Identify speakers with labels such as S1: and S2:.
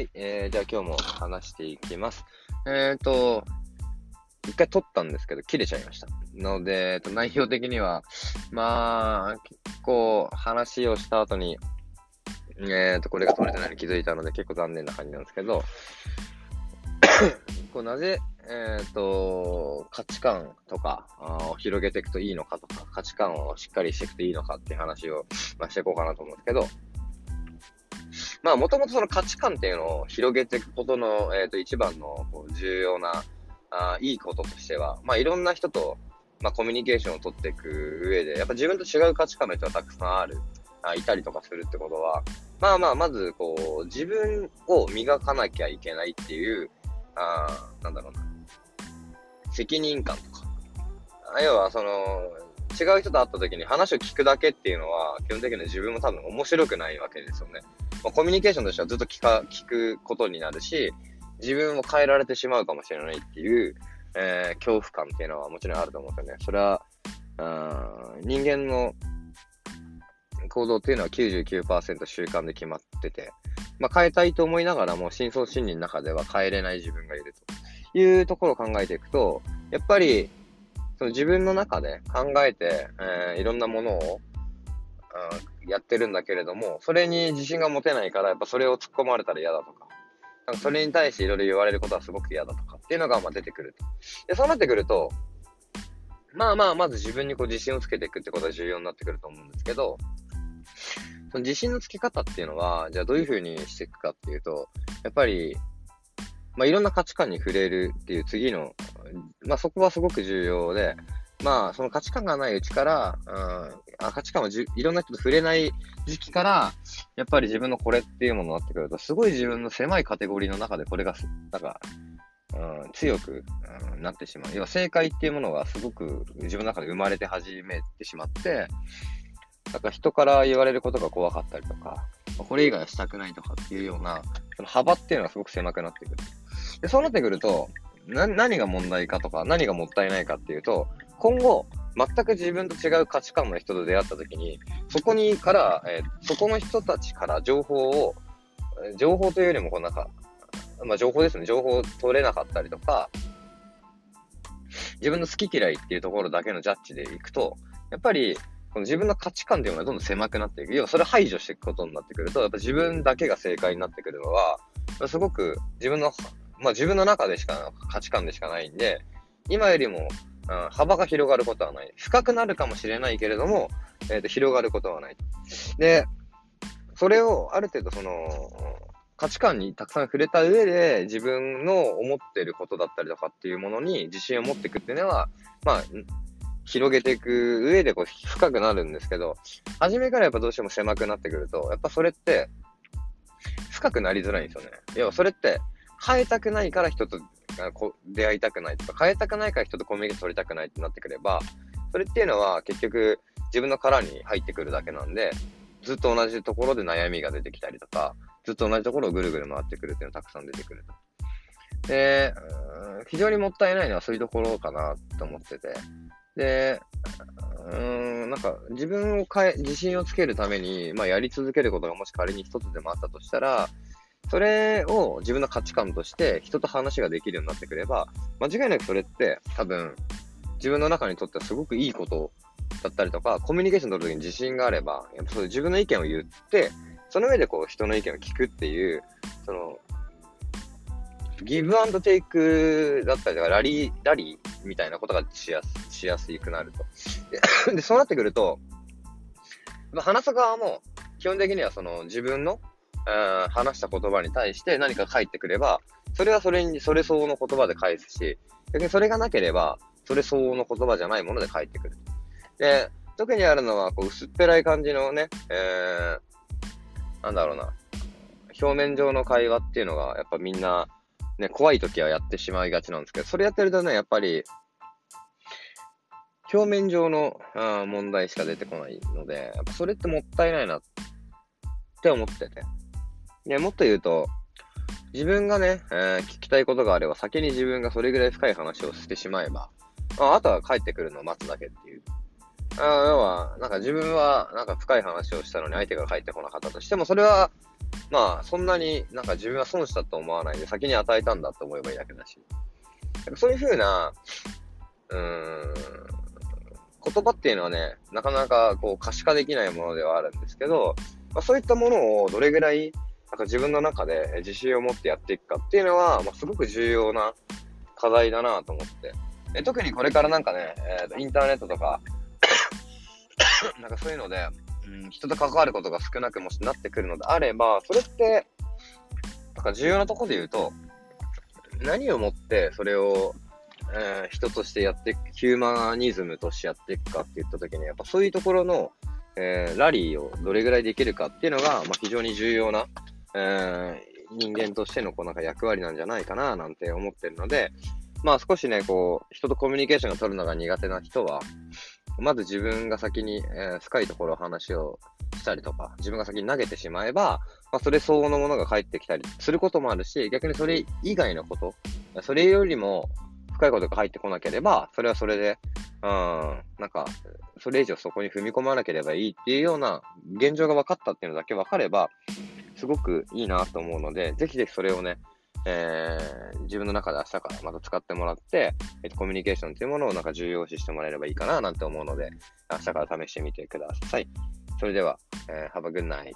S1: はい、えー、じゃあ今日も話していきます。えっ、ー、と、一回撮ったんですけど、切れちゃいました。ので、えっと、内容的には、まあ、結構話をした後に、えっ、ー、と、これが撮れてないの気づいたので、結構残念な感じなんですけど、こうなぜ、えっ、ー、と、価値観とかを広げていくといいのかとか、価値観をしっかりしていくといいのかっていう話を、まあ、していこうかなと思うんですけど、まあ、もともとその価値観っていうのを広げていくことの、えっ、ー、と、一番のこう重要な、あいいこととしては、まあ、いろんな人と、まあ、コミュニケーションを取っていく上で、やっぱ自分と違う価値観の人がたくさんある、あいたりとかするってことは、まあまあ、まず、こう、自分を磨かなきゃいけないっていう、あなんだろうな、責任感とか。要は、その、違う人と会った時に話を聞くだけっていうのは、基本的には自分も多分面白くないわけですよね。まあ、コミュニケーションとしてはずっと聞か、聞くことになるし、自分を変えられてしまうかもしれないっていう、えー、恐怖感っていうのはもちろんあると思うんですよね。それは、人間の行動っていうのは99%習慣で決まってて、まあ、変えたいと思いながらも、深層心理の中では変えれない自分がいるというところを考えていくと、やっぱり、その自分の中で考えて、えー、いろんなものを、やってるんだけれども、それに自信が持てないから、やっぱそれを突っ込まれたら嫌だとか、なんかそれに対していろいろ言われることはすごく嫌だとかっていうのがまあ出てくると。で、そうなってくると、まあまあ、まず自分にこう自信をつけていくってことが重要になってくると思うんですけど、その自信のつけ方っていうのは、じゃあどういうふうにしていくかっていうと、やっぱり、まあいろんな価値観に触れるっていう次の、まあそこはすごく重要で、まあその価値観がないうちから、うん、あ価値観をいろんな人と触れない時期から、やっぱり自分のこれっていうものになってくると、すごい自分の狭いカテゴリーの中でこれが、なんか、うん、強く、うん、なってしまう。要は正解っていうものがすごく自分の中で生まれて始めてしまって、なんか人から言われることが怖かったりとか、これ以外はしたくないとかっていうような、その幅っていうのがすごく狭くなってくる。で、そうなってくると、な、何が問題かとか、何がもったいないかっていうと、今後、全く自分と違う価値観の人と出会った時に、そこにから、えー、そこの人たちから情報を、情報というよりも、こうなんか、まあ情報ですね、情報を取れなかったりとか、自分の好き嫌いっていうところだけのジャッジでいくと、やっぱりこの自分の価値観っていうのがどんどん狭くなっていく。要はそれを排除していくことになってくると、やっぱ自分だけが正解になってくるのは、すごく自分の、まあ自分の中でしか、価値観でしかないんで、今よりも、うん、幅が広がることはない。深くなるかもしれないけれども、え、ー、と、広がることはない。で、それをある程度その、価値観にたくさん触れた上で、自分の思ってることだったりとかっていうものに自信を持っていくっていうのは、まあ、広げていく上でこう深くなるんですけど、初めからやっぱどうしても狭くなってくると、やっぱそれって深くなりづらいんですよね。要はそれって変えたくないから人と出会いたくないとか、変えたくないから人とコミュニケーション取りたくないってなってくれば、それっていうのは結局自分の殻に入ってくるだけなんで、ずっと同じところで悩みが出てきたりとか、ずっと同じところをぐるぐる回ってくるっていうのがたくさん出てくると。で、非常にもったいないのはそういうところかなと思ってて、で、うん、なんか自分を変え、自信をつけるために、まあ、やり続けることがもし仮に一つでもあったとしたら、それを自分の価値観として人と話ができるようになってくれば、間違いなくそれって多分自分の中にとってはすごくいいことだったりとか、コミュニケーション取るときに自信があれば、やっぱそう自分の意見を言って、その上でこう人の意見を聞くっていう、そのギブアンドテイクだったりとか、ラリー、ラリーみたいなことがしやすしやすくなると。で、そうなってくると、話す側も、基本的にはその自分の、うん、話した言葉に対して何か返ってくれば、それはそれに、それ相応の言葉で返すし、逆にそれがなければ、それ相応の言葉じゃないもので返ってくる。で、特にあるのは、こう、薄っぺらい感じのね、えー、なんだろうな、表面上の会話っていうのが、やっぱみんな、ね、怖い時はやってしまいがちなんですけど、それやってるとね、やっぱり、表面上のあ問題しか出てこないので、やっぱそれってもったいないなって思ってて。ね、もっと言うと、自分がね、えー、聞きたいことがあれば、先に自分がそれぐらい深い話をしてしまえば、ああとは帰ってくるのを待つだけっていう。あ要は、なんか自分はなんか深い話をしたのに相手が帰ってこなかったとしても、それはまあ、そんなになんか自分は損したと思わないで、先に与えたんだと思えばいいだけだし。そういうふうな、うーん、言葉っていうのはね、なかなかこう可視化できないものではあるんですけど、まあ、そういったものをどれぐらいなんか自分の中で自信を持ってやっていくかっていうのは、まあ、すごく重要な課題だなと思って。え特にこれからなんかね、えーと、インターネットとかなんかそういうので、うん、人と関わることが少なくもしなってくるのであれば、それって、なんか重要なとこで言うと、何をもってそれをえー、人としてやっていく、ヒューマニズムとしてやっていくかって言ったときに、やっぱそういうところの、えー、ラリーをどれぐらいできるかっていうのが、まあ、非常に重要な、人間としてのこうなんか役割なんじゃないかななんて思ってるので、まあ少しね、こう、人とコミュニケーションが取るのが苦手な人は、まず自分が先に、えー、深いところ話をしたりとか、自分が先に投げてしまえば、まあ、それ相応のものが返ってきたりすることもあるし、逆にそれ以外のこと、それよりも、深いことが入ってこなければ、それはそれで、うん、なんか、それ以上そこに踏み込まなければいいっていうような現状が分かったっていうのだけ分かれば、すごくいいなと思うので、ぜひぜひそれをね、えー、自分の中で明日からまた使ってもらって、えっと、コミュニケーションというものをなんか重要視してもらえればいいかななんて思うので、明日から試してみてください。それでは、えー、Have a good night.